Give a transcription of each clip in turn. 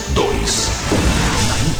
2, 1. Na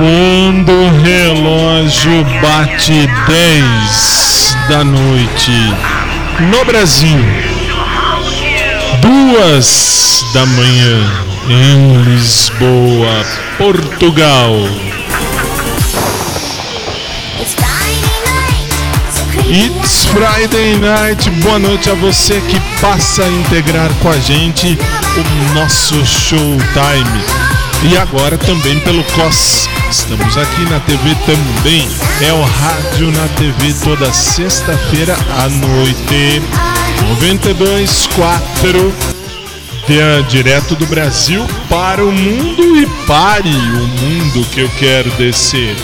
Quando o relógio bate 10 da noite no Brasil, duas da manhã em Lisboa, Portugal. It's Friday Night. Boa noite a você que passa a integrar com a gente o nosso showtime. E agora também pelo COS. Estamos aqui na TV também. É o rádio na TV toda sexta-feira à noite. 92.4 direto do Brasil para o mundo e pare o mundo que eu quero descer.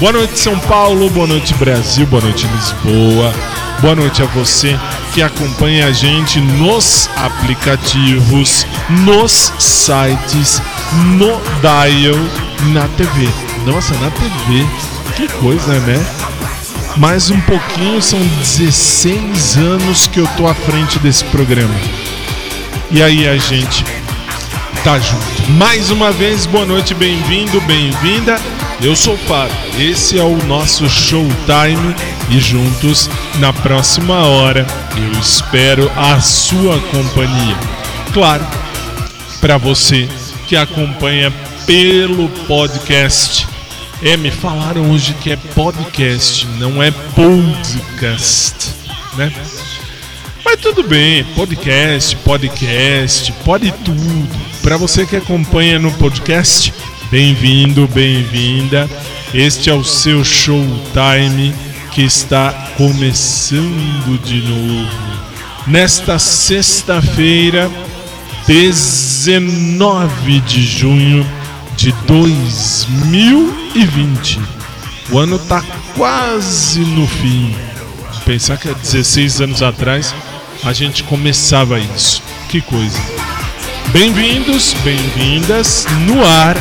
Boa noite, São Paulo, boa noite, Brasil, boa noite, Lisboa. Boa noite a você que acompanha a gente nos aplicativos, nos sites, no dial, na TV. Nossa, na TV, que coisa, né? Mais um pouquinho, são 16 anos que eu tô à frente desse programa. E aí a gente tá junto. Mais uma vez, boa noite, bem-vindo, bem-vinda. Eu sou o Fábio, esse é o nosso Showtime e juntos na próxima hora eu espero a sua companhia. Claro, para você que acompanha pelo podcast. É, me falaram hoje que é podcast, não é podcast, né? Mas tudo bem, podcast, podcast, pode tudo. Para você que acompanha no podcast, bem-vindo, bem-vinda. Este é o seu Showtime que está começando de novo. Nesta sexta-feira, 19 de junho de 2020. O ano tá quase no fim. Pensar que há 16 anos atrás a gente começava isso. Que coisa. Bem-vindos, bem-vindas no ar,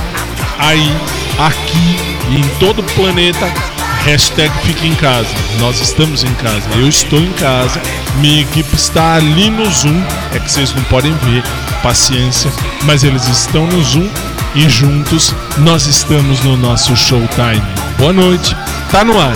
aí, aqui em todo o planeta. Hashtag fique em casa. Nós estamos em casa. Eu estou em casa. Minha equipe está ali no Zoom. É que vocês não podem ver. Paciência. Mas eles estão no Zoom e juntos nós estamos no nosso showtime. Boa noite. Tá no ar.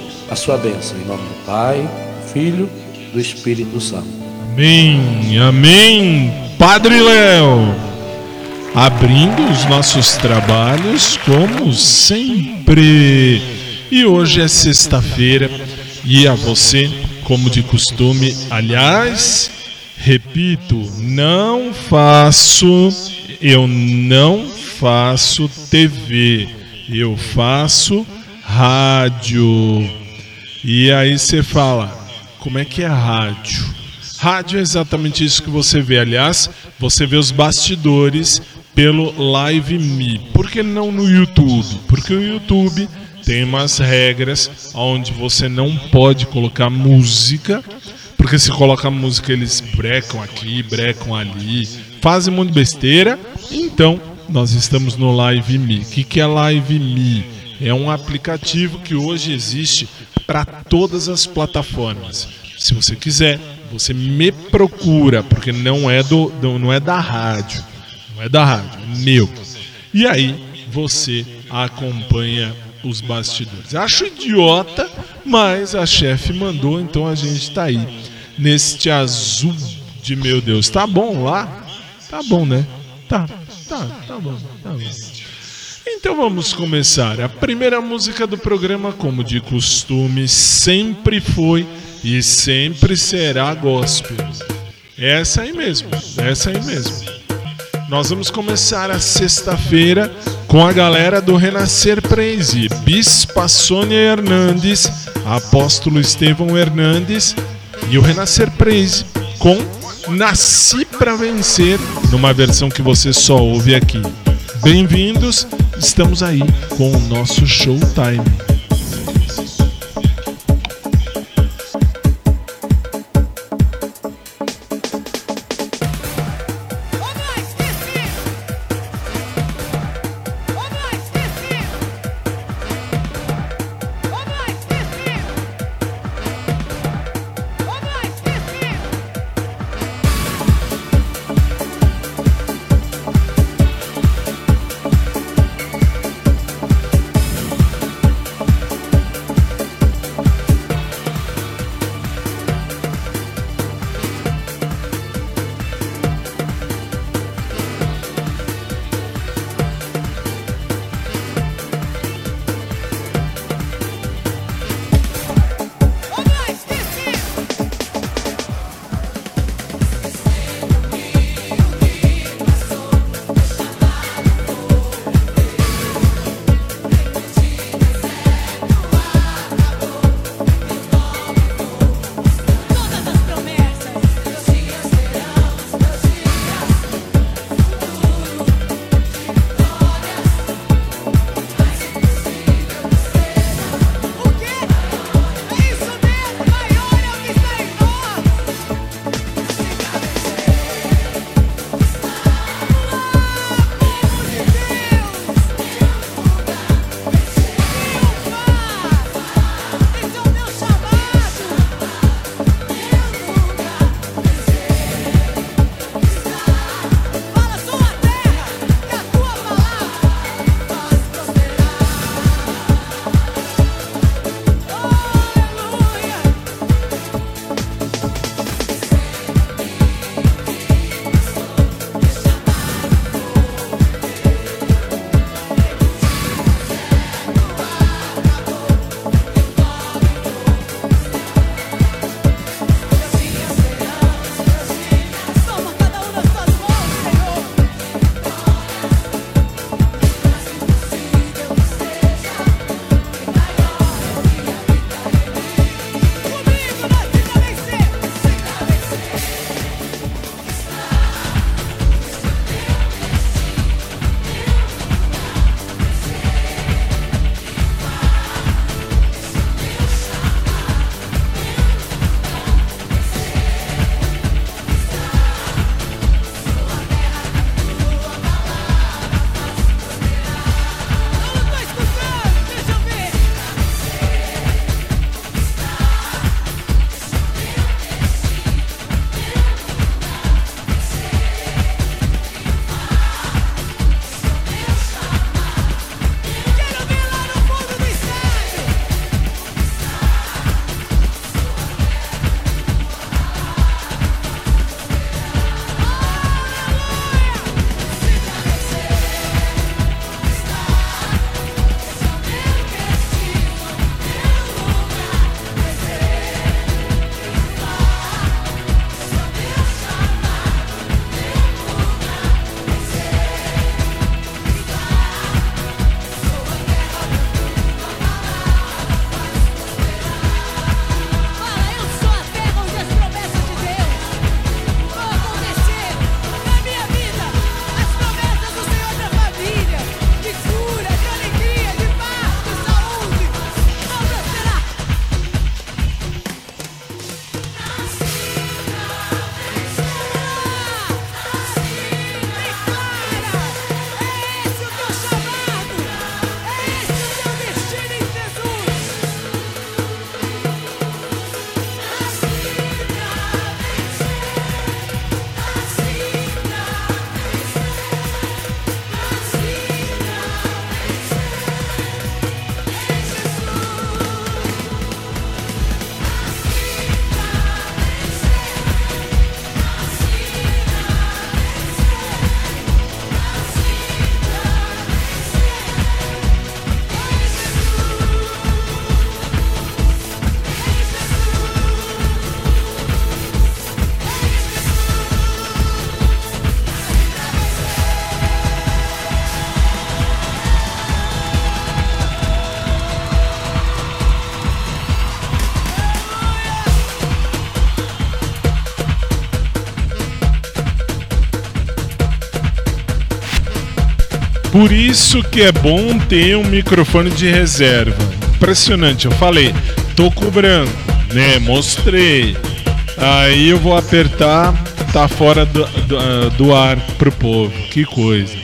a sua bênção, em nome do Pai, Filho, do Espírito Santo. Amém, amém. Padre Léo, abrindo os nossos trabalhos como sempre. E hoje é sexta-feira e a você, como de costume, aliás, repito, não faço, eu não faço TV, eu faço rádio. E aí você fala, como é que é rádio? Rádio é exatamente isso que você vê. Aliás, você vê os bastidores pelo Live Me. Por que não no YouTube? Porque o YouTube tem umas regras onde você não pode colocar música, porque se coloca música eles brecam aqui, brecam ali, fazem muito besteira. Então, nós estamos no Live Me. O que, que é Live Me? É um aplicativo que hoje existe para todas as plataformas. Se você quiser, você me procura, porque não é do, não é da rádio, não é da rádio, é meu. E aí você acompanha os bastidores. Acho idiota, mas a chefe mandou, então a gente está aí neste azul de meu Deus. Tá bom lá? Tá bom, né? Tá, tá, tá bom, tá bom. Então vamos começar. A primeira música do programa, como de costume, sempre foi e sempre será gospel. Essa aí mesmo, essa aí mesmo. Nós vamos começar a sexta-feira com a galera do Renascer Praise, Bispa Sônia Hernandes, Apóstolo Estevão Hernandes e o Renascer Praise com Nasci para Vencer, numa versão que você só ouve aqui. Bem-vindos, estamos aí com o nosso Showtime. Por isso que é bom ter um microfone de reserva. Impressionante, eu falei, tô com branco, né? Mostrei. Aí eu vou apertar, tá fora do, do, do ar pro povo. Que coisa.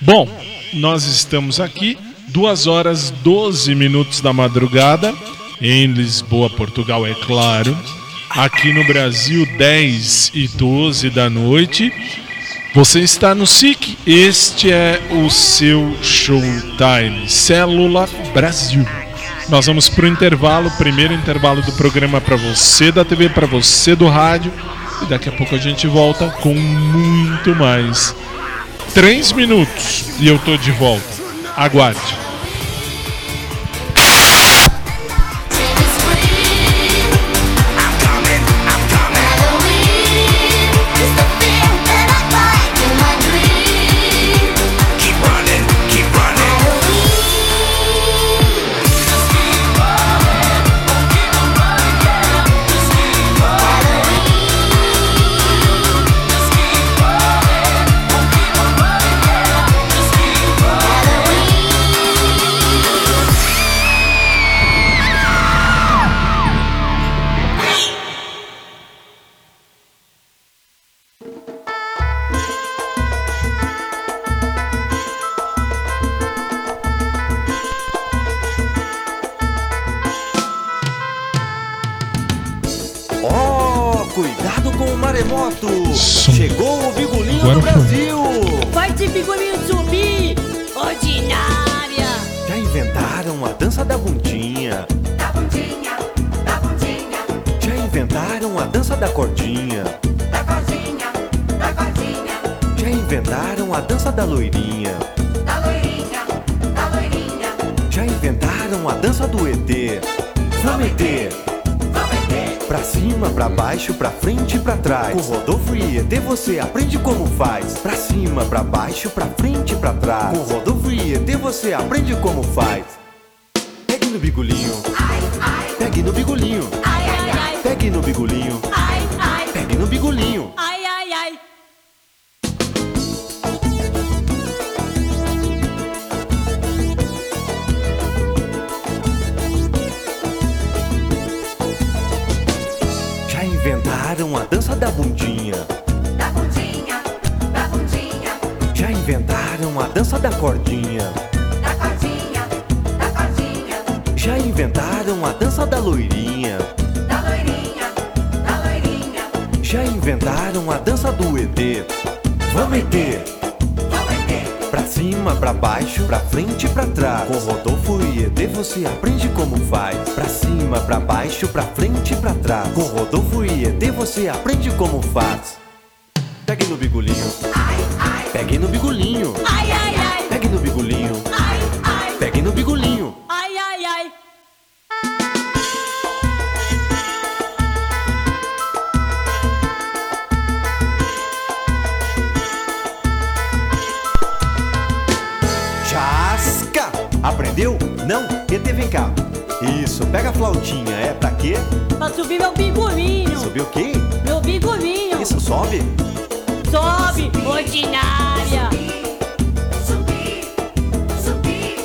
Bom, nós estamos aqui, 2 horas 12 minutos da madrugada, em Lisboa, Portugal, é claro. Aqui no Brasil, 10 e 12 da noite. Você está no SIC, este é o seu Showtime, Célula Brasil. Nós vamos para o intervalo, primeiro intervalo do programa para você da TV, para você do rádio. E daqui a pouco a gente volta com muito mais. Três minutos e eu tô de volta. Aguarde. Pra baixo, pra frente e pra trás. Com Rodolfo e ET você aprende como faz. Pra cima, pra baixo, pra frente e pra trás. Com Rodolfo e ET você aprende como faz. Pegue no bigolinho, ai, ai, pegue no bigolinho, Ai, ai, ai! pegue no bigolinho, Ai, ai! pegue no bigolinho. Aprendeu? Não? ET, vem cá. Isso, pega a flautinha. É pra quê? Pra subir meu bigolinho! Subir o quê? Meu bigolinho! Isso, sobe. Sobe! Ordinária! subir, subir,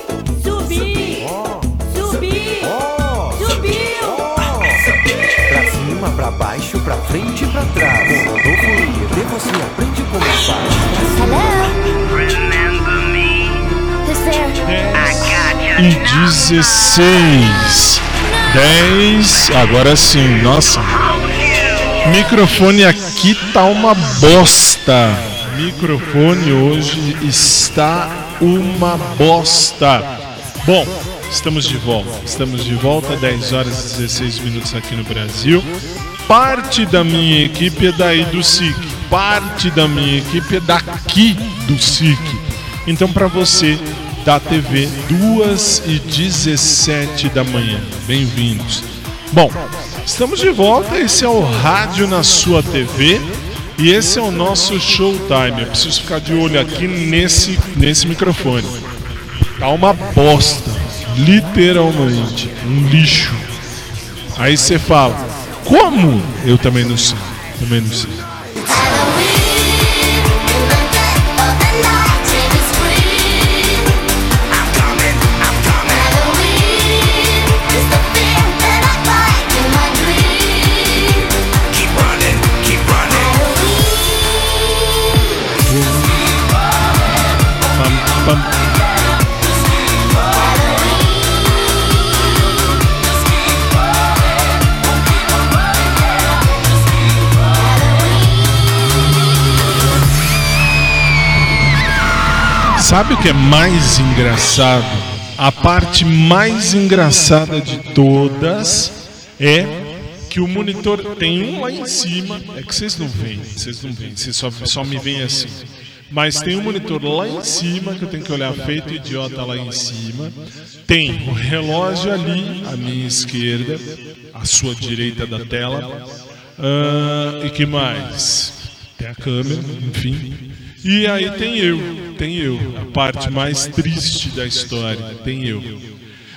Subir! Ó, Subir! ó, Subiu! ó. Pra cima, pra baixo, pra frente e pra trás. Com Rodolfo e ET você aprende como faz. E 16. 10. Agora sim, nossa. Microfone aqui tá uma bosta. Microfone hoje está uma bosta. Bom, estamos de volta. Estamos de volta, 10 horas e 16 minutos aqui no Brasil. Parte da minha equipe é daí do SIC. Parte da minha equipe é daqui do SIC. Então, para você da TV, 2 e 17 da manhã. Bem-vindos. Bom, estamos de volta. Esse é o Rádio na sua TV. E esse é o nosso showtime. Eu preciso ficar de olho aqui nesse, nesse microfone. Tá uma bosta. Literalmente. Um lixo. Aí você fala, como? Eu também não sei. Também não sei. pam. Sabe o que é mais engraçado? A parte mais engraçada de todas é que o monitor tem um lá em cima. É que vocês não veem, vocês não veem, vocês só, só me veem assim. Mas tem um monitor lá em cima que eu tenho que olhar feito idiota lá em cima. Tem o relógio ali à minha esquerda, à sua direita da tela. Ah, e que mais? Tem a câmera, enfim. E aí tem eu, tem eu, a parte mais triste da história, tem eu.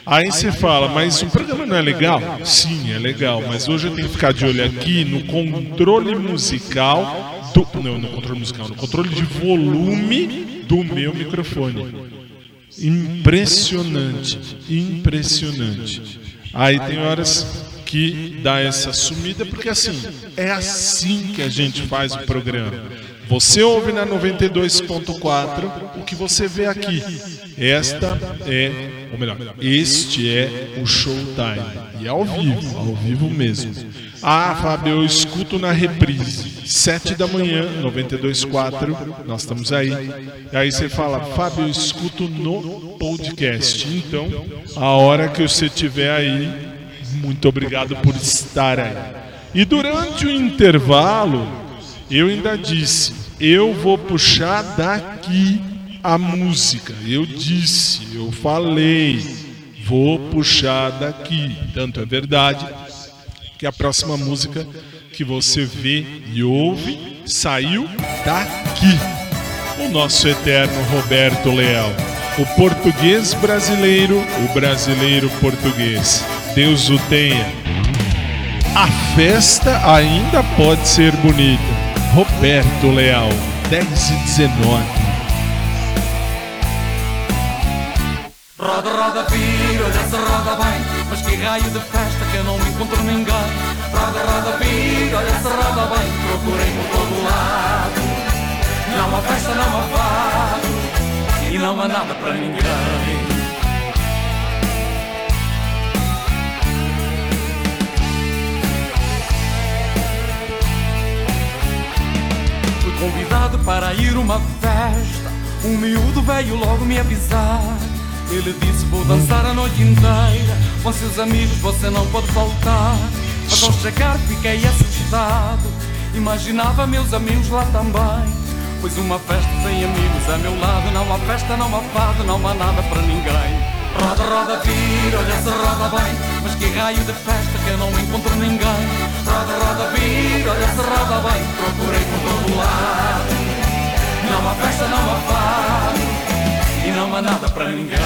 Aí você fala, mas o programa não é legal? Sim, é legal, mas hoje eu tenho que ficar de olho aqui no controle musical do, não, no controle musical, no controle de volume do meu microfone. Impressionante, impressionante. Aí tem horas que dá essa sumida, porque assim, é assim que a gente faz o programa. Você ouve na 92.4 o que você vê aqui. Esta é, ou melhor, este é o Showtime. E é ao vivo, ao vivo mesmo. Ah, Fábio, eu escuto na reprise. 7 da manhã, 92.4, nós estamos aí. E aí você fala, Fábio, eu escuto no podcast. Então, a hora que você estiver aí, muito obrigado por estar aí. E durante o intervalo, eu ainda disse, eu vou puxar daqui a música. Eu disse, eu falei, vou puxar daqui. Tanto é verdade que a próxima música que você vê e ouve saiu daqui. O nosso eterno Roberto Leal. O português brasileiro, o brasileiro português. Deus o tenha. A festa ainda pode ser bonita. Roberto Leal, 10 e 19. Roda, roda, olha se roda bem. Mas que raio de festa que eu não encontro ninguém. Roda, roda, olha se roda bem. Procurei por todo lado. Não há festa, não há fado. E não há nada para ninguém. Fui convidado para ir uma festa. Um miúdo veio logo me avisar Ele disse vou dançar a noite inteira. Com seus amigos você não pode faltar. Mas ao chegar fiquei assustado. Imaginava meus amigos lá também. Pois uma festa sem amigos a meu lado. Não há festa, não há fado, não há nada para ninguém. Roda, roda, vira, olha se roda bem. Mas que raio de festa que eu não encontro ninguém. Roda, roda, vira, olha se roda bem. Procurei por todo lado. Não há festa, não há fado E não há nada para ninguém.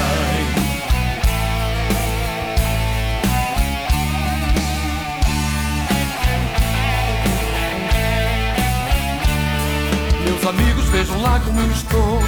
Meus amigos vejam lá como eu estou.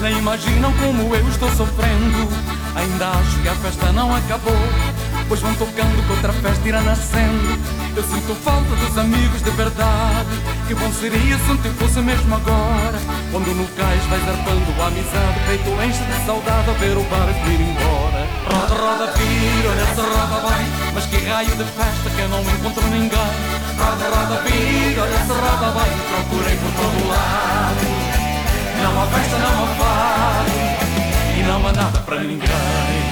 Nem imaginam como eu estou sofrendo. Ainda acho que a festa não acabou Pois vão tocando que outra festa irá nascendo. Eu sinto falta dos amigos de verdade. Que bom seria se tempo fosse mesmo agora. Quando no cais vais arpando a amizade Peito enche de saudade a ver o barco ir embora. Roda, roda, vira, olha se roda bem. Mas que raio de festa que eu não encontro ninguém. Roda, roda, vira, olha se roda bem. Procurei por todo lado. Não há festa, não há fado e não há nada para ninguém.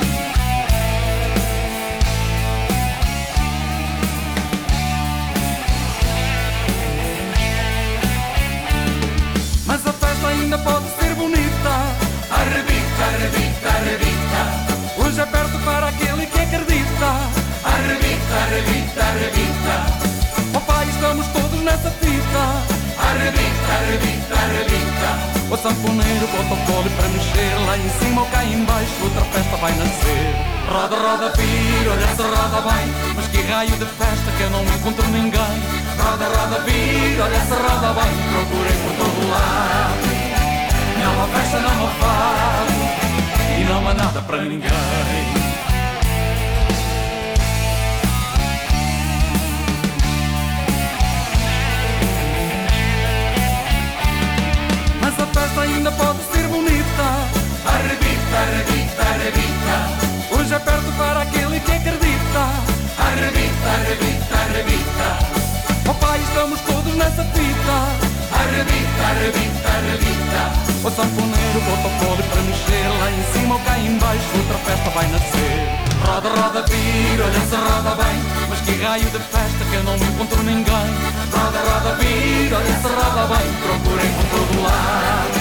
Ainda pode ser bonita. Arrebita, arrebita, arrebita. Hoje é perto para aquele que acredita. Arrebita, arrebita, arrebita. Oh pai, estamos todos nessa fita. Arrebita, arrebita, arrebita. O sanfoneiro bota o colo para mexer Lá em cima ou cá embaixo outra festa vai nascer Roda, roda, vira, olha se roda bem Mas que raio de festa que eu não encontro ninguém Roda, roda, vira, olha se roda bem Procurei por todo lado Não há fado E não há nada para ninguém. Mas a festa ainda pode ser bonita. Arrebita, arrebita, arrebita. Hoje é perto para aquele que acredita. Arrebita, arrebita, arrebita. Oh pai, estamos todos nessa fita Arrebita, arrebita, arrebita O sanfoneiro o corpo pode para mexer Lá em cima ou cá em baixo. Outra festa vai nascer. Roda, roda, vira, olha se roda bem. Mas que raio de festa que eu não encontro ninguém. Roda, roda, vira, olha se roda bem. Procurem por todo lado.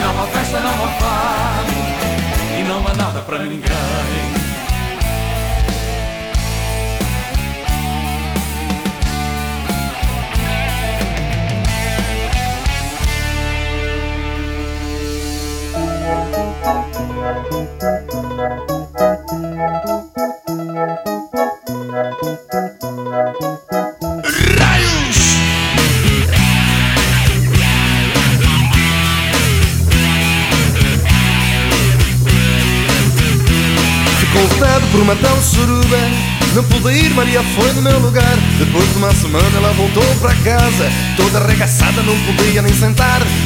Não há festa, não há fado. E não há nada para ninguém por uma tal suruba. Não pude ir, Maria foi no meu lugar. Depois de uma semana ela voltou para casa. Toda arregaçada, não podia nem sentar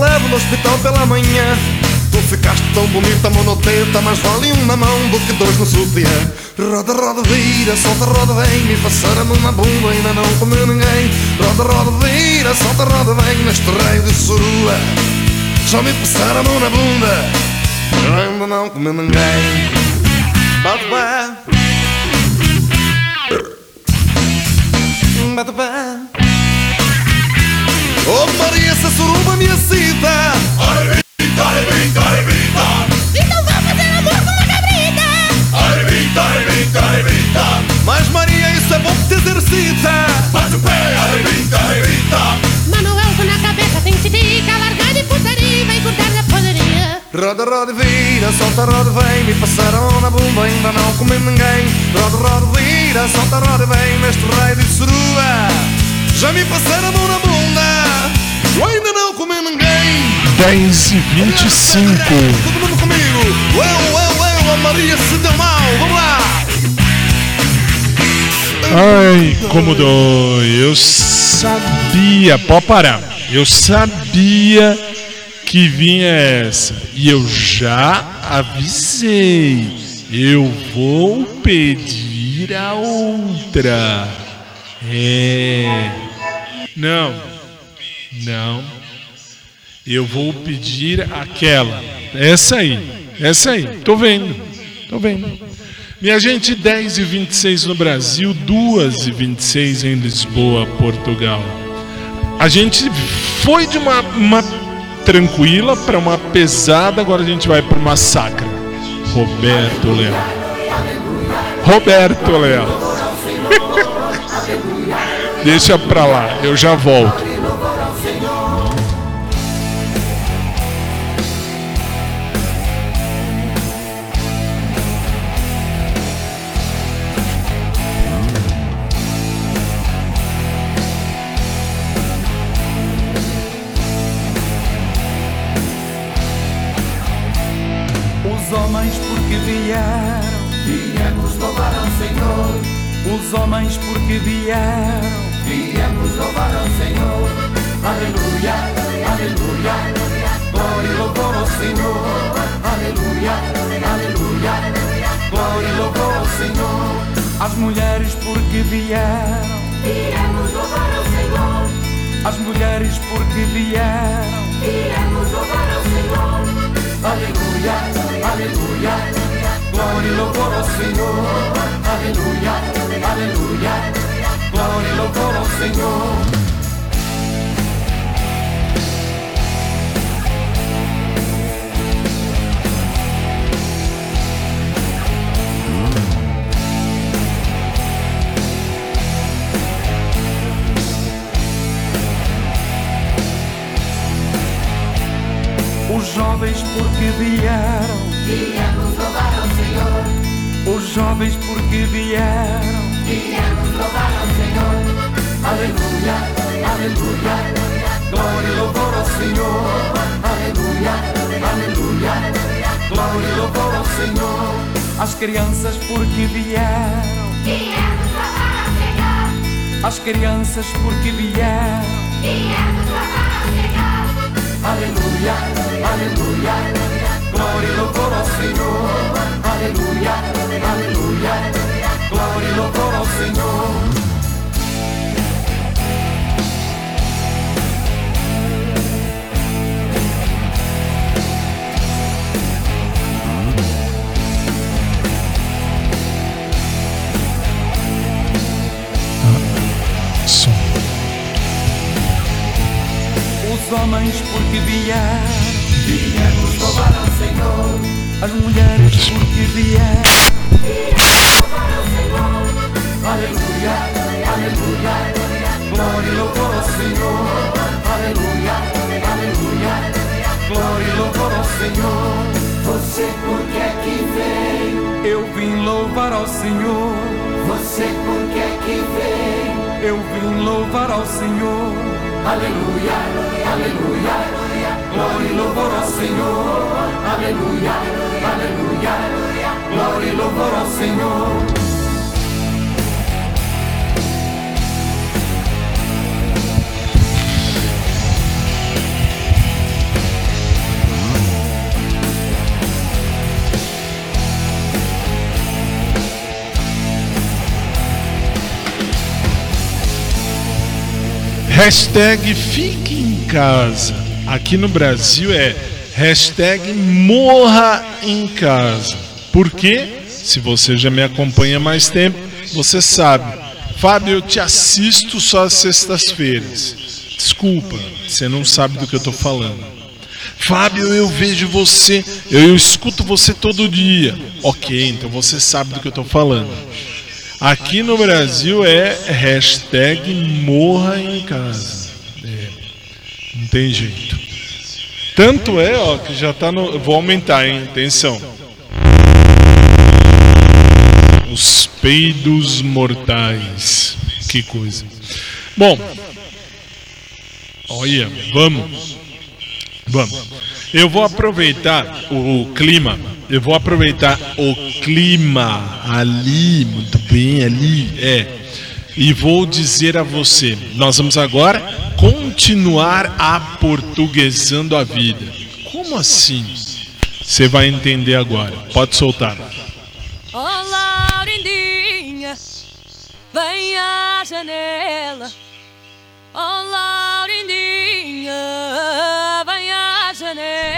levo no hospital pela manhã. Tu ficaste tão bonita, monoteta Mas vale um na mão do que dois no sutiã Roda, roda, vira, solta, roda, vem Me passaram na bunda, ainda não comeu ninguém. Roda, roda, vira, solta, roda, vem Neste raio de surua Já me passaram na bunda ainda não comeu ninguém. Bate pé. Bate pé Oh Maria, essa suruba me excita. Arrebita, arrebita, arrebita Então vá fazer amor com uma cabrita. Arrebita, arrebita, arrebita Mas Maria, isso é bom que te exercita Bate o pé, arrebita, arrebita Manuel, com na cabeça tem tica Largar de putaria e vai cortar da poderia Roda, roda, vira, solta, roda, vem. Me passaram na bunda, ainda não comi ninguém. Roda, roda, vira, solta, roda, vem. Neste raio de surua Já me passaram a mão na bunda Eu ainda não comi ninguém 10 e 25. Todo mundo comigo Eu, eu, eu, a Maria se deu mal Vamos lá Ai, como dói. Eu sabia. Pode parar. Eu sabia que vinha essa. E eu já avisei. Eu vou pedir a outra. É. Não. Não. Eu vou pedir aquela. Essa aí. Essa aí. Tô vendo. Tô vendo. Minha gente, 10 e 26 no Brasil, 2 e 26 em Lisboa, Portugal. A gente foi de uma, uma tranquila para uma pesada, agora a gente vai para uma sacra. Roberto Leal. Roberto Leal. Deixa pra lá, eu já volto. Os homens porque vieram. Viemos louvar ao Senhor. Os homens porque vieram Viemos louvar ao Senhor. Aleluia, aleluia. Glória e louvor ao Senhor. Aleluia, aleluia. Glória e louvor ao Senhor. As mulheres porque vieram. Viemos louvar ao Senhor. As mulheres porque vieram. Viemos louvar ao Senhor. Aleluia, aleluia, glória e louvor ao Senhor. Aleluia, aleluia, glória e louvor ao Senhor. Os jovens porque vieram, Viemos louvar ao Senhor, os jovens porque vieram, viemos louvar ao Senhor. aleluia, aleluia, glória louvor ao Senhor, aleluia, aleluia, glória louvor ao Senhor, as crianças porque vieram, Viemos louvar ao Senhor, as crianças porque vieram, viemos louvar ao Senhor. aleluia, aleluia, glória e louvor ao Senhor, aleluia, aleluia, glória e louvor ao Senhor. Os homens porque vieram, Viemos louvar ao Senhor, as mulheres porque Senhor. Aleluia, aleluia, glória e louvor ao Senhor, aleluia, aleluia, glória e louvor ao Senhor. Você por que é que veio? Eu vim louvar ao Senhor, Você por que é que veio? eu vim louvar ao Senhor, Aleluia, aleluia, glória e louvor ao Senhor, aleluia, aleluia. glória e louvor ao Senhor. Hashtag fique em casa. Aqui no Brasil é hashtag morra em casa. Por quê? Se você já me acompanha mais tempo, você sabe. Fábio, eu te assisto só às sextas-feiras. Desculpa, você não sabe do que eu tô falando. Fábio, eu vejo você, eu escuto você todo dia. Ok, então você sabe do que eu tô falando. Aqui no Brasil é hashtag morra em casa. É, não tem jeito. Tanto é, ó, que já tá no. Vou aumentar, hein? Atenção. Os peidos mortais. Que coisa. Bom. Olha, vamos. Vamos. Eu vou aproveitar o clima. Eu vou aproveitar o clima ali, muito bem ali, é. E vou dizer a você, nós vamos agora continuar aportuguesando a vida. Como assim? Você vai entender agora. Pode soltar. Oh, Laurindinha, vem à janela. Oh, Laurindinha, vem à janela.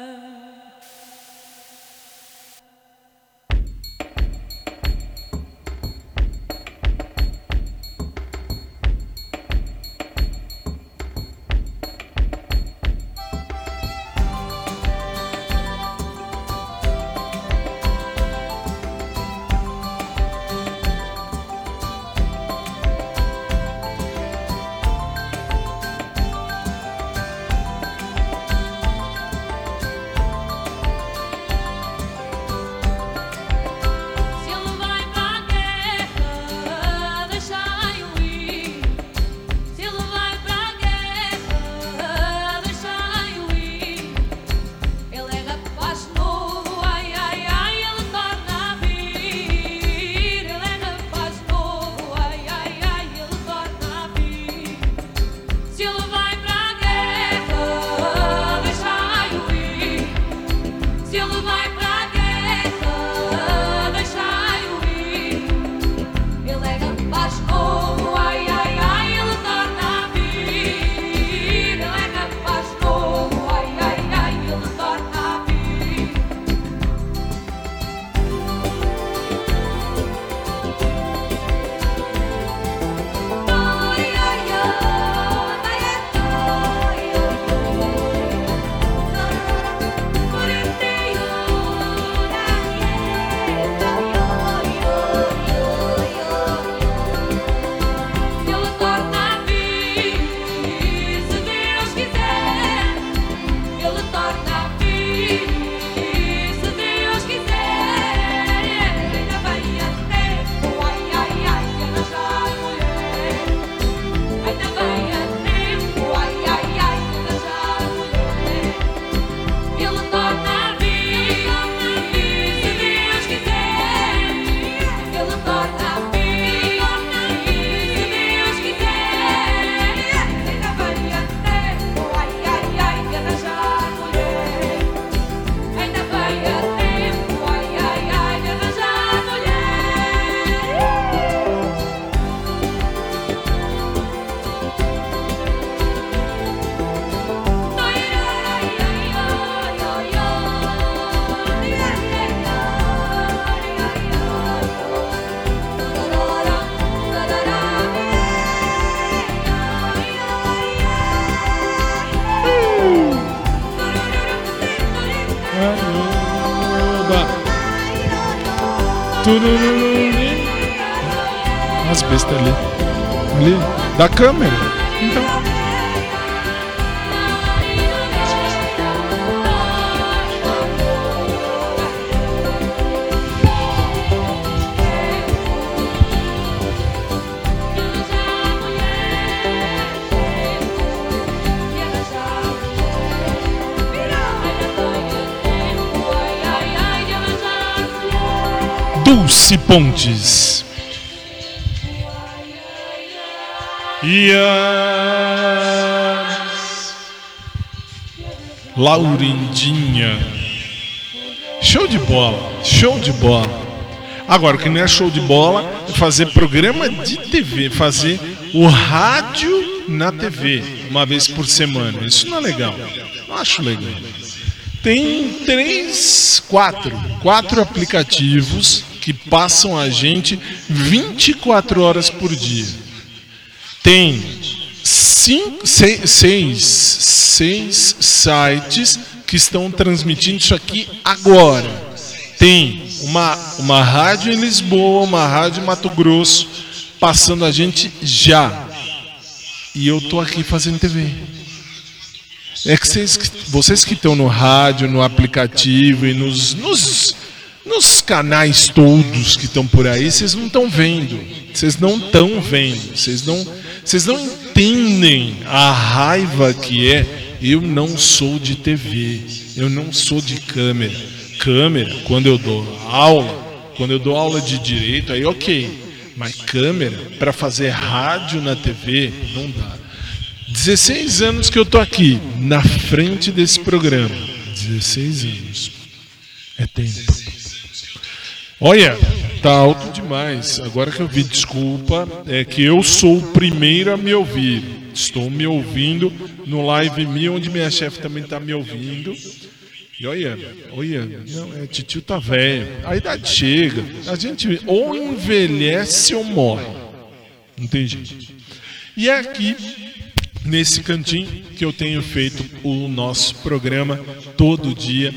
Da câmera. Então. Dulce Pontes. A Laurindinha. Show de bola, show de bola. Agora, o que não é show de bola é fazer programa de TV, fazer o rádio na TV, uma vez por semana. Isso não é legal. Não acho legal. Tem três, quatro, quatro aplicativos que passam a gente 24 horas por dia. Tem cinco, seis, seis, seis sites que estão transmitindo isso aqui agora. Tem uma, uma rádio em Lisboa, uma rádio em Mato Grosso, passando a gente já. E eu tô aqui fazendo TV. É que vocês, vocês que estão no rádio, no aplicativo e nos, nos, nos canais todos que estão por aí, vocês não estão vendo. Vocês não estão vendo. Vocês não, vocês não entendem a raiva que é. Eu não sou de TV. Eu não sou de câmera. Câmera, quando eu dou aula, quando eu dou aula de direito, aí ok. Mas câmera, para fazer rádio na TV, não dá. 16 anos que eu tô aqui, na frente desse programa. 16 anos. É tempo. Olha, tá alto demais. Agora que eu vi, desculpa, é que eu sou o primeiro a me ouvir. Estou me ouvindo no Live Me, onde minha chefe também tá me ouvindo. E olha, olha, não, é, titio tá velho. A idade chega. A gente ou envelhece ou morre. Não tem jeito. E é aqui nesse cantinho que eu tenho feito o nosso programa todo dia,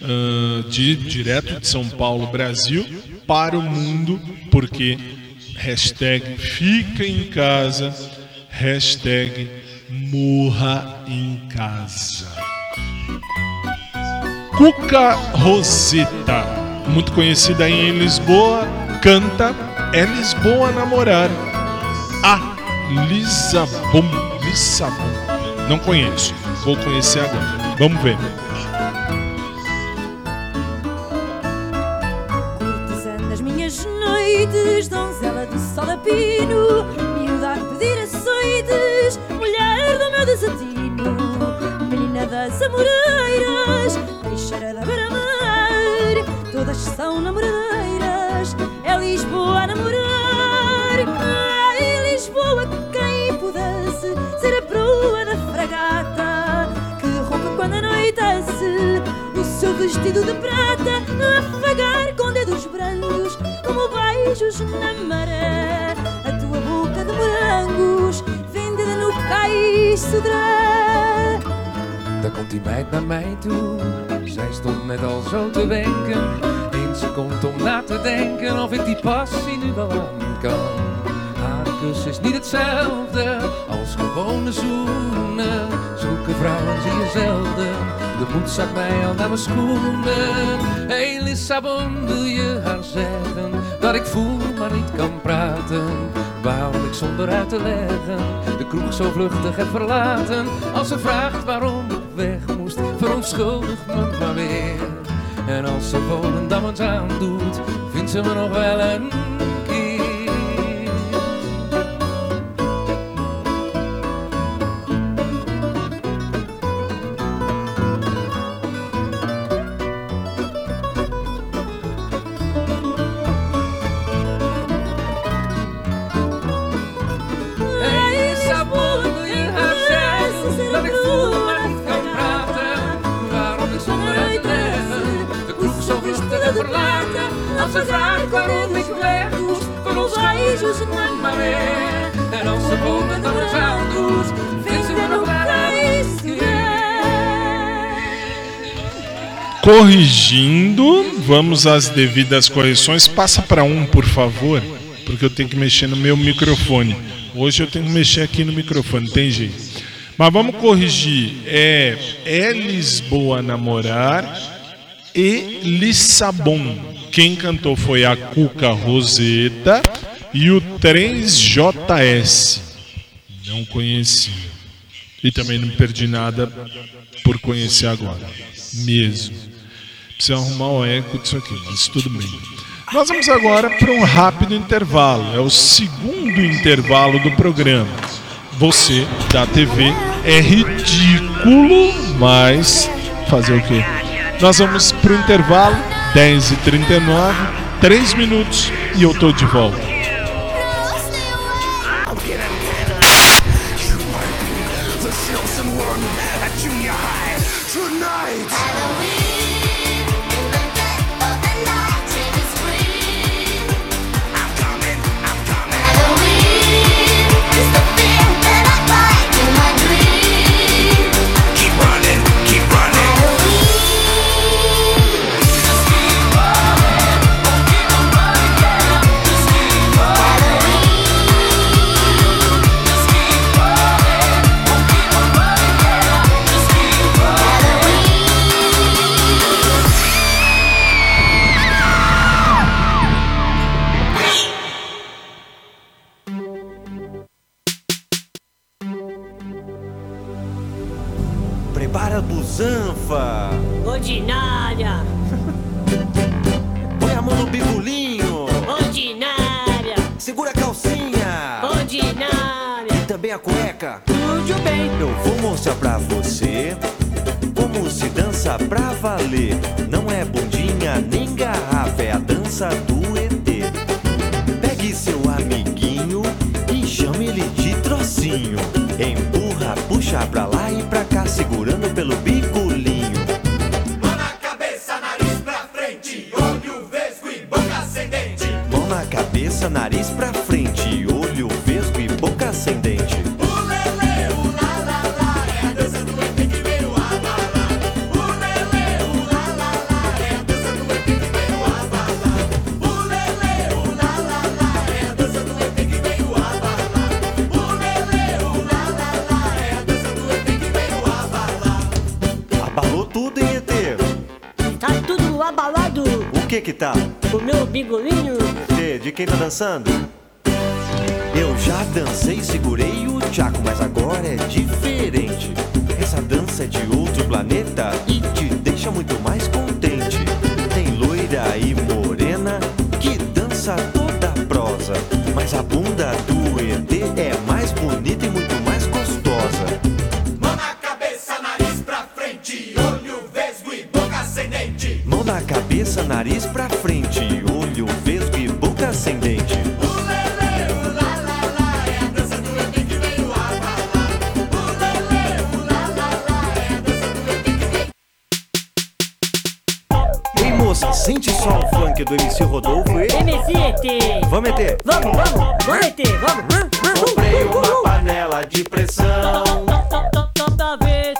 uh, de, direto de São Paulo, Brasil, para o mundo, porque hashtag fica em casa, hashtag morra em casa. Cuca Roseta, muito conhecida em Lisboa, canta É Lisboa Namorar. A Lisabon. Lissabon. Não conheço. Vou conhecer agora. Vamos ver. Noites, donzela do sol a pino, miúda a pedir açoites, mulher do meu desatino, menina das amoreiras, peixeira da beira-mar, todas são namoradeiras, é Lisboa a namorar. Ai, Lisboa, quem pudesse ser a proa da fragata, que ronca quando anoitece, vestido de prata, afagar com dedos brancos, como beijos na maré, a tua boca de morangos, vendida no cais sodré. Daar komt die meid naar mij toe. Zij stond net al zo te wenken. Eén seconde om na te denken of ik die passie nu wel aan kan. Haar kus is niet hetzelfde als gewone zoenen. Zulke vrouwen zie je zelden. De moed zakt mij al naar mijn schoenen. Hey Lissabon, wil je haar zeggen dat ik voel maar niet kan praten? Waarom ik zonder uit te leggen de kroeg zo vluchtig heb verlaten? Als ze vraagt waarom ik weg moest, verontschuldig me maar weer. En als ze Volendam eens aandoet, vindt ze me nog wel een Corrigindo, vamos às devidas correções. Passa para um, por favor, porque eu tenho que mexer no meu microfone. Hoje eu tenho que mexer aqui no microfone, tem jeito. Mas vamos corrigir. É, é Lisboa namorar e Lissabon. Quem cantou foi a Cuca Roseta e o 3JS, não conheci. E também não perdi nada por conhecer agora. Mesmo. Preciso arrumar o eco disso aqui, mas tudo bem. Nós vamos agora para um rápido intervalo. É o segundo intervalo do programa. Você da TV é ridículo, mas fazer o quê? Nós vamos para o intervalo, 10h39, 3 minutos e eu tô de volta. moça, sente só o funk do MC Rodolfo e. MC ET! Vamos ET! Vamos, vamos, vamos ET, vamos! Comprei uma panela de pressão. Toda vez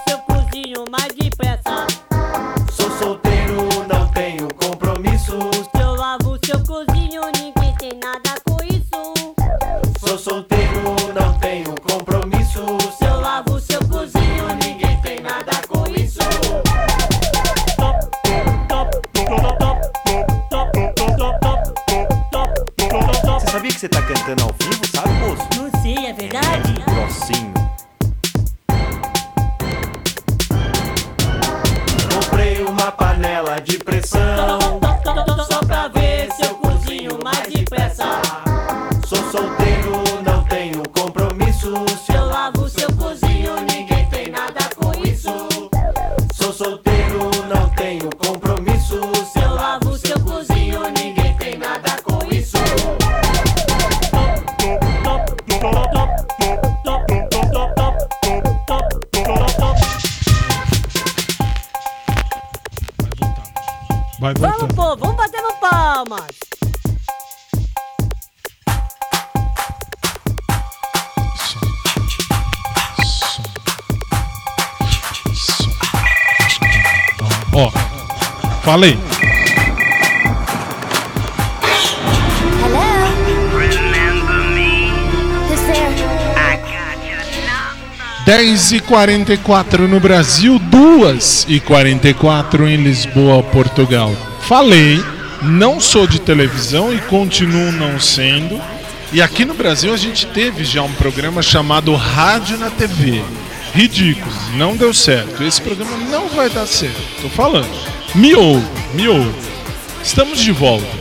10 e 44 no Brasil, 2 e 44 em Lisboa, Portugal. Falei, não sou de televisão e continuo não sendo. E aqui no Brasil a gente teve já um programa chamado Rádio na TV. Ridículo, não deu certo. Esse programa não vai dar certo. Tô falando. Me ouve. Estamos de volta.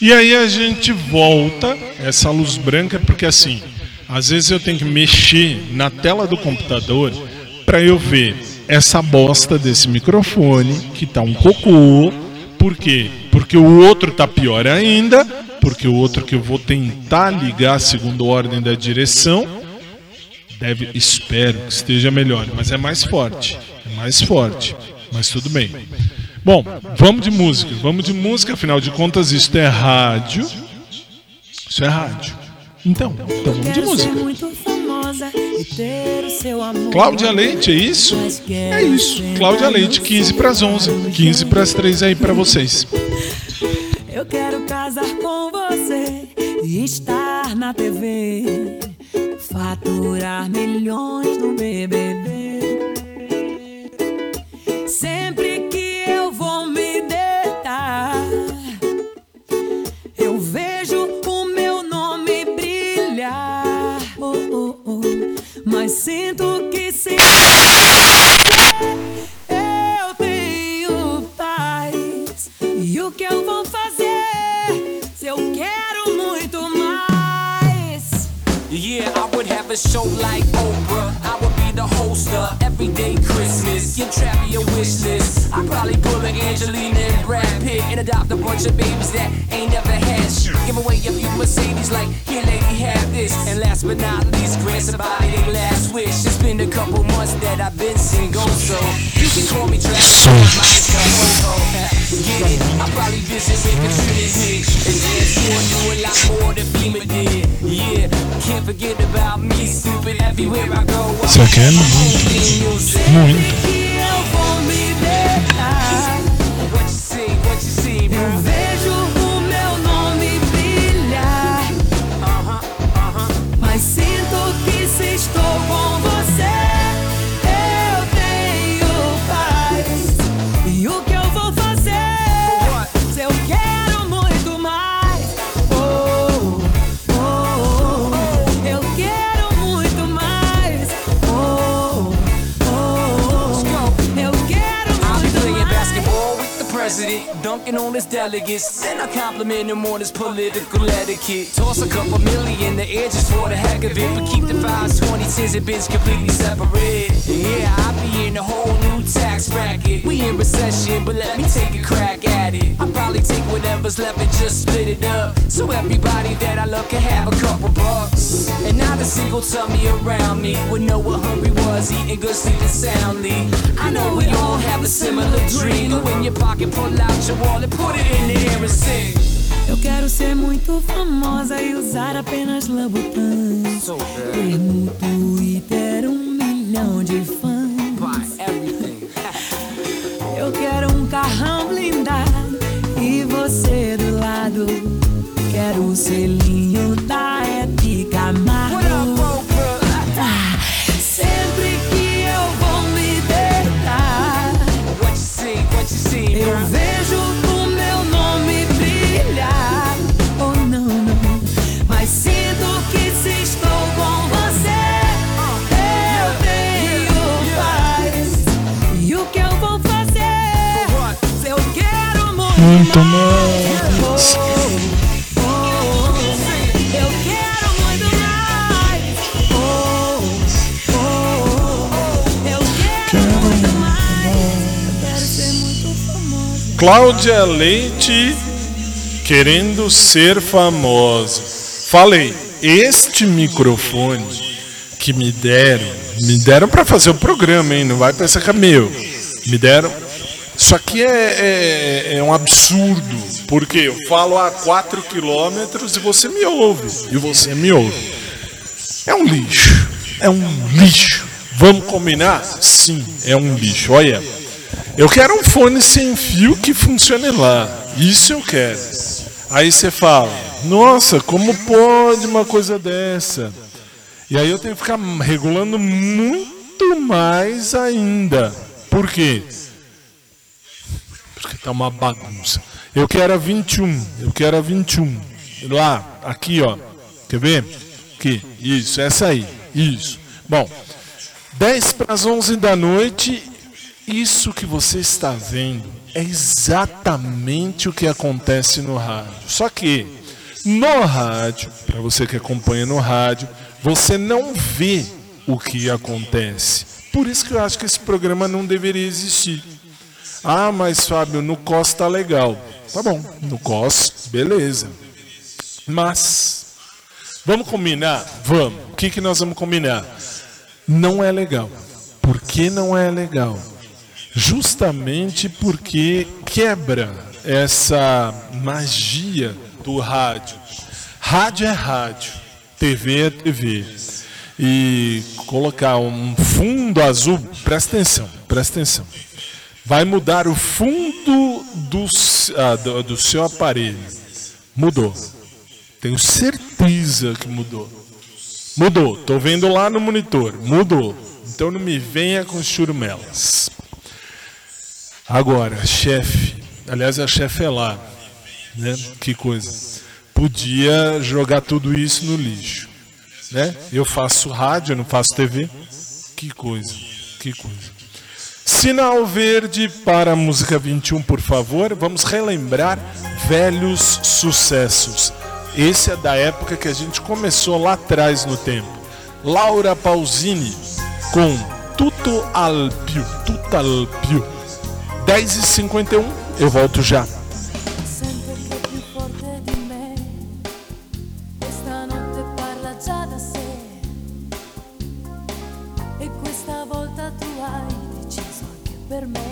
E aí a gente volta essa luz branca porque assim, às vezes eu tenho que mexer na tela do computador para eu ver essa bosta desse microfone que tá um cocô. Por quê? Porque o outro tá pior ainda, porque o outro que eu vou tentar ligar segundo ordem da direção deve, espero que esteja melhor, mas é mais forte, é mais forte, mas tudo bem. Bom, vamos de música, vamos de música, afinal de contas isto é rádio. Isso é rádio. Então, então vamos de música. Cláudia Leite, é isso? É isso. Cláudia Leite, 15 para as 11, 15 para as 3 aí para vocês. Eu quero casar com você e estar na TV, faturar milhões no BBB. Sempre have a show like Oprah. I would be the host of Everyday Christmas. Give Travi a wish list. I'd probably pull an Angelina and Brad Pitt and adopt a bunch of babies that ain't never had shit. Give away a few Mercedes like, here, lady, have this. And last but not least, grant somebody their last wish. It's been a couple months that I've been single, so you can call me Travis. I might just come home. Get it? I'll probably visit with Katrina hit. And dance for you a lot more than FEMA did. Yeah, can't forget about me, stupid. Everywhere I go, I Isso to delegates. Then I compliment him on his political etiquette. Toss a couple million the air just for the heck of it. But keep the fives, 20 cents, and bins completely separate. Yeah, I'll be in a whole new tax bracket. We in recession, but let me take a crack at it. I'll probably take whatever's left and just split it up. So everybody that I love can have a couple bucks. And not a single tummy around me would know what hungry was, eating good, sleeping soundly. I know we all have a similar dream. Go in your pocket, pull out your wallet, put it in the air and sing. Eu quero ser muito famosa e usar apenas Louboutins. Ter muito e ter um milhão de fãs. Eu quero um carrão blindado e você do lado. Quero o selinho da Eu quero Cláudia Leite querendo ser famosa. Falei, este microfone que me deram, me deram para fazer o programa, hein? Não vai pensar que é meu. Me deram. Isso aqui é, é, é um absurdo, porque eu falo a 4 quilômetros e você me ouve. E você me ouve. É um lixo. É um lixo. Vamos combinar? Sim, é um lixo. Olha, eu quero um fone sem fio que funcione lá. Isso eu quero. Aí você fala, nossa, como pode uma coisa dessa? E aí eu tenho que ficar regulando muito mais ainda. Por quê? Porque tá uma bagunça. Eu quero a 21, eu quero a 21. Lá, aqui, ó. Quer ver? Aqui, isso, essa aí. Isso. Bom, 10 para as 11 da noite, isso que você está vendo é exatamente o que acontece no rádio. Só que no rádio, para você que acompanha no rádio, você não vê o que acontece. Por isso que eu acho que esse programa não deveria existir. Ah, mas Fábio, no COS tá legal. Tá bom, no COS, beleza. Mas, vamos combinar? Vamos. O que, que nós vamos combinar? Não é legal. Por que não é legal? Justamente porque quebra essa magia do rádio. Rádio é rádio, TV é TV. E colocar um fundo azul, presta atenção, presta atenção. Vai mudar o fundo do, ah, do, do seu aparelho. Mudou. Tenho certeza que mudou. Mudou. Tô vendo lá no monitor. Mudou. Então não me venha com churumelas. Agora, chefe. Aliás, a chefe é lá. Né? Que coisa. Podia jogar tudo isso no lixo. Né? Eu faço rádio, eu não faço TV. Que coisa. Que coisa. Sinal verde para a música 21, por favor. Vamos relembrar velhos sucessos. Esse é da época que a gente começou lá atrás no tempo. Laura Pausini com Tuto al più, Tutto al più. 10 e 51 eu volto já. verme.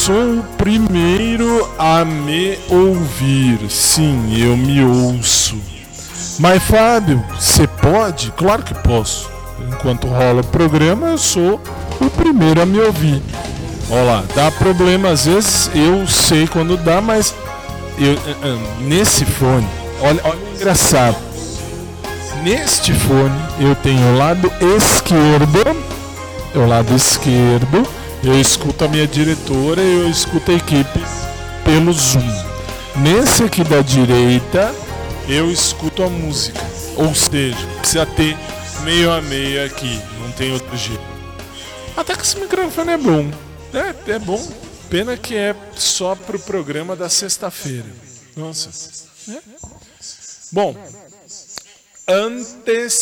Sou o primeiro a me ouvir. Sim, eu me ouço. Mas Fábio, você pode? Claro que posso. Enquanto rola o programa, eu sou o primeiro a me ouvir. Olha lá, dá problema às vezes, eu sei quando dá, mas eu, eh, eh, nesse fone, olha, olha engraçado. Neste fone eu tenho o lado esquerdo, o lado esquerdo, eu escuto a minha diretora e eu escuto a equipe pelo Zoom. Nesse aqui da direita, eu escuto a música. Ou seja, precisa ter meio a meio aqui, não tem outro jeito. Até que esse microfone é bom. É, é bom. Pena que é só pro programa da sexta-feira. Nossa. É. Bom, antes.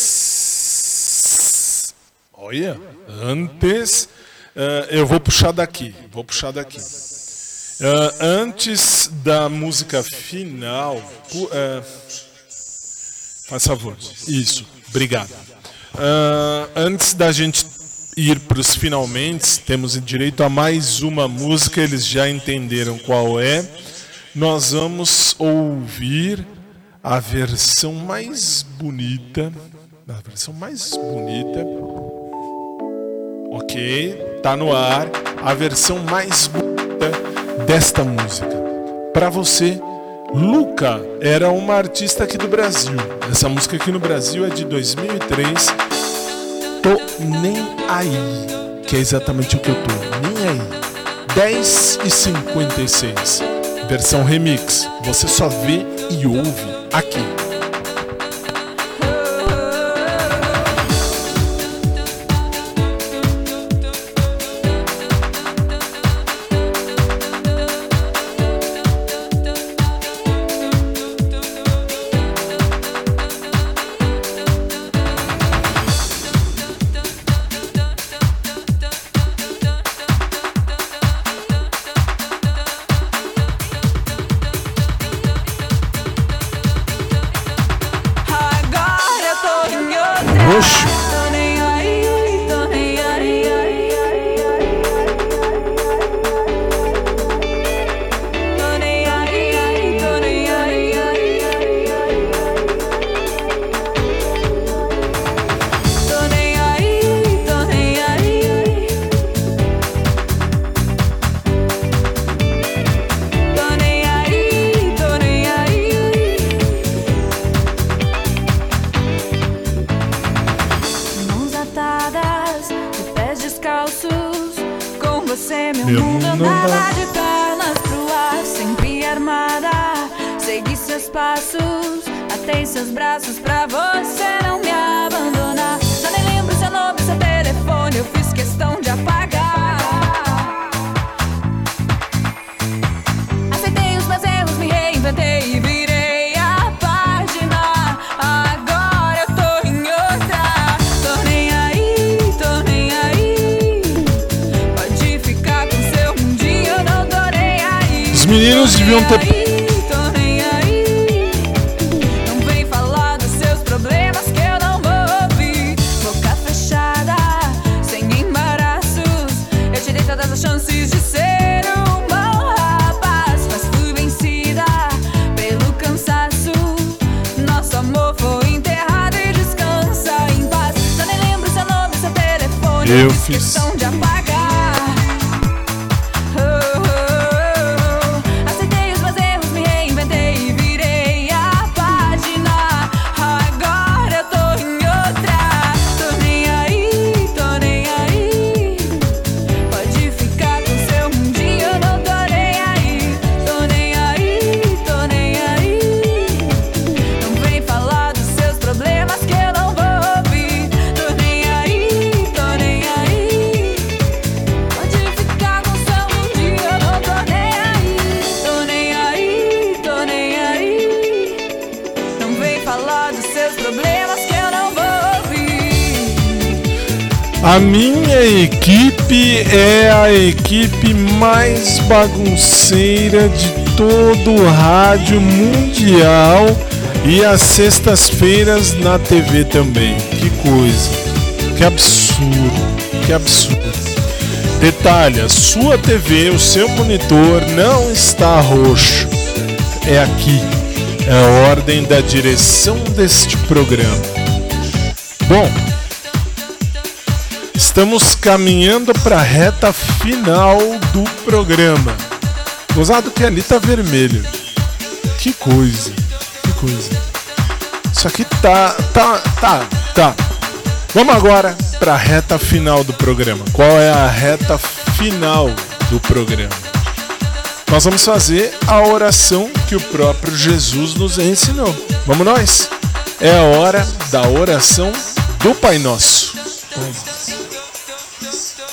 Olha, antes. Uh, eu vou puxar daqui. Vou puxar daqui. Uh, antes da música final. Uh, faz favor. Isso. Obrigado. antes da gente ir para os finalmente, temos direito a mais uma música, eles já entenderam qual é. Nós vamos ouvir a versão mais bonita, a versão mais bonita. OK, tá no ar a versão mais bonita desta música. Para você, Luca era uma artista aqui do Brasil. Essa música aqui no Brasil é de 2003 Tô nem aí. Que é exatamente o que eu tô. Nem aí. 10 e 56. Versão remix. Você só vê e ouve aqui. meninos deviam ter. Chances de ser um bom rapaz, mas fui vencida pelo cansaço. Nosso amor foi enterrado e descansa em paz. Nem lembro seu nome, seu telefone. Eu fiz. Bagunceira de todo o rádio mundial e às sextas-feiras na TV também. Que coisa, que absurdo, que absurdo. Detalhe: a sua TV, o seu monitor não está roxo. É aqui. É a ordem da direção deste programa. Bom, estamos caminhando para a reta final do programa. Gozado que ali tá vermelho. Que coisa, que coisa. Isso aqui tá, tá, tá, tá. Vamos agora para a reta final do programa. Qual é a reta final do programa? Nós vamos fazer a oração que o próprio Jesus nos ensinou. Vamos nós? É a hora da oração do Pai Nosso.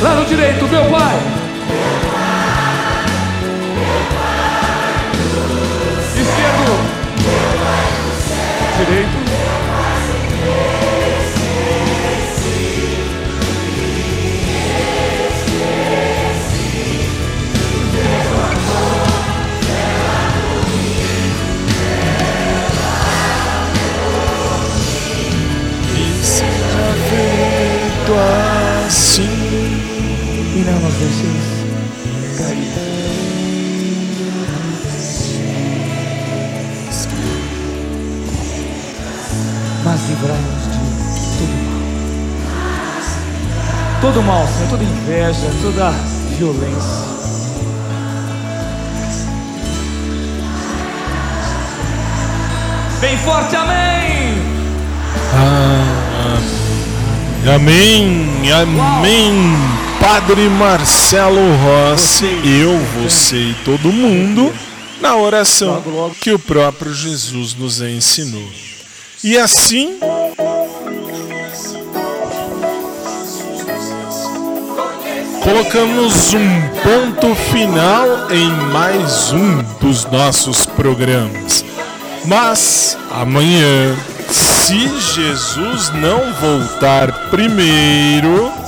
Pai. Lado direito, meu pai. Esquerdo. Direito. Seja feito assim. Deixeis cair. Mas livrai-nos de todo mal. Todo mal, Senhor, toda inveja, toda violência. Bem forte, amém! Ah, amém, amém. Padre Marcelo Rossi, eu, você e todo mundo, na oração que o próprio Jesus nos ensinou. E assim. Colocamos um ponto final em mais um dos nossos programas. Mas amanhã, se Jesus não voltar primeiro,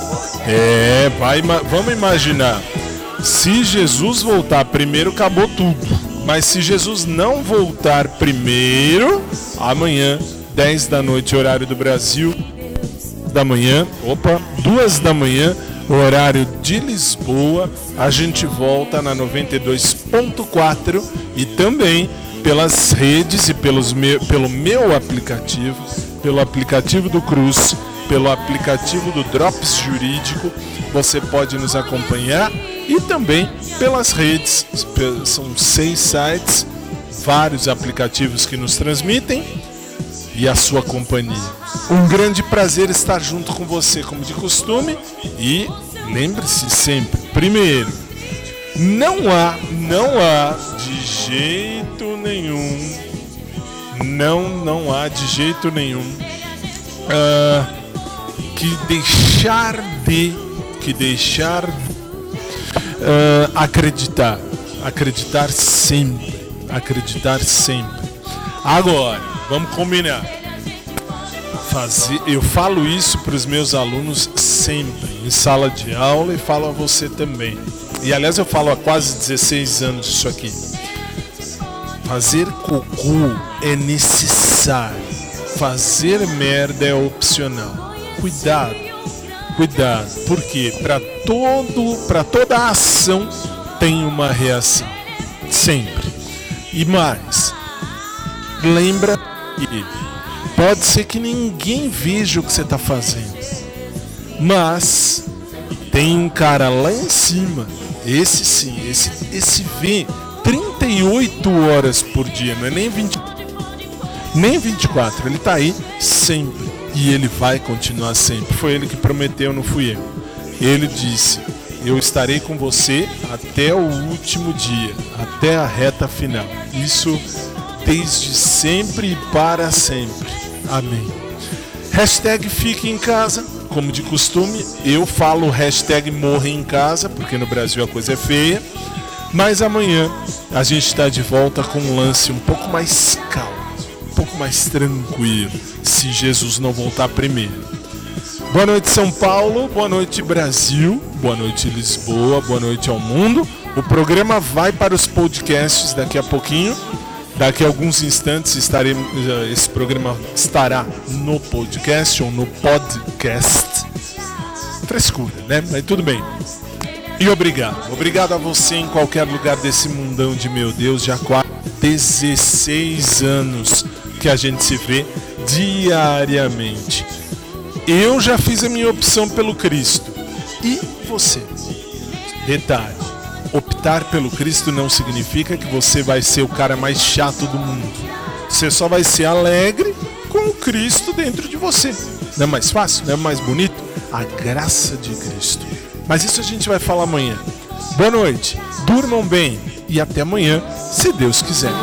É, vai, vamos imaginar. Se Jesus voltar primeiro, acabou tudo. Mas se Jesus não voltar primeiro, amanhã, 10 da noite, horário do Brasil, da manhã, opa, duas da manhã, horário de Lisboa, a gente volta na 92.4 e também pelas redes e pelos meu, pelo meu aplicativo, pelo aplicativo do Cruz, pelo aplicativo do Drops Jurídico, você pode nos acompanhar e também pelas redes, são seis sites, vários aplicativos que nos transmitem e a sua companhia. Um grande prazer estar junto com você, como de costume. E lembre-se sempre, primeiro, não há, não há de jeito nenhum, não, não há de jeito nenhum ah, que deixar de, que deixar ah, acreditar, acreditar sempre, acreditar sempre. Agora, vamos combinar. Fazer, eu falo isso para os meus alunos sempre, em sala de aula e falo a você também. E aliás, eu falo há quase 16 anos isso aqui. Fazer cocô é necessário. Fazer merda é opcional. Cuidado. Cuidado, porque para todo, para toda ação tem uma reação. Sempre. E mais, lembra que pode ser que ninguém veja o que você está fazendo, mas tem um cara lá em cima, esse sim, esse, esse vê 38 horas por dia, não é nem 20, nem 24, ele tá aí sempre e ele vai continuar sempre. Foi ele que prometeu, não fui eu. Ele disse: Eu estarei com você até o último dia, até a reta final. Isso desde sempre e para sempre. Amém. Hashtag fique em casa, como de costume, eu falo hashtag morre em casa, porque no Brasil a coisa é feia. Mas amanhã a gente está de volta com um lance um pouco mais calmo, pouco mais tranquilo, se Jesus não voltar primeiro. Boa noite, São Paulo. Boa noite, Brasil. Boa noite, Lisboa. Boa noite ao mundo. O programa vai para os podcasts daqui a pouquinho. Daqui a alguns instantes estaremos, eh, esse programa estará no podcast ou no podcast. Frescura, né? Mas tudo bem. E obrigado. Obrigado a você em qualquer lugar desse mundão de meu Deus. Já quase 16 anos que a gente se vê diariamente. Eu já fiz a minha opção pelo Cristo. E você? Detalhe: optar pelo Cristo não significa que você vai ser o cara mais chato do mundo. Você só vai ser alegre com o Cristo dentro de você. Não é mais fácil? Não é mais bonito? A graça de Cristo. Mas isso a gente vai falar amanhã. Boa noite, durmam bem e até amanhã, se Deus quiser.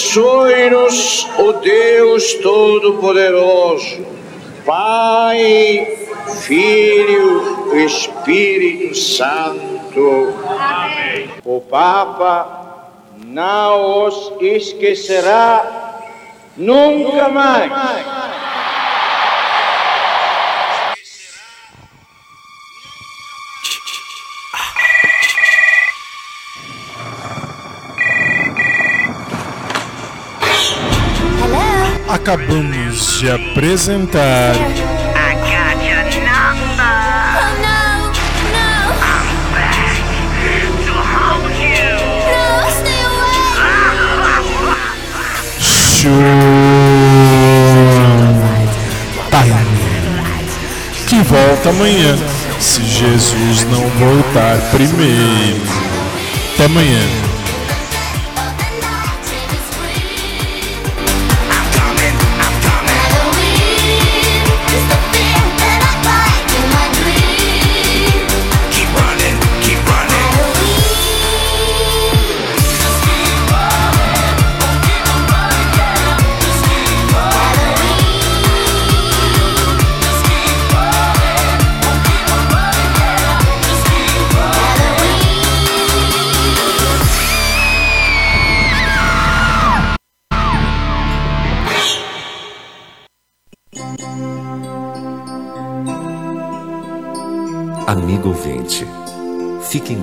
Abençoe-nos, o Deus Todo-Poderoso, Pai, Filho, Espírito Santo. Amém. O Papa não os esquecerá nunca mais. Acabamos de apresentar. Show Time. Que volta amanhã, se Jesus não voltar primeiro. Até amanhã.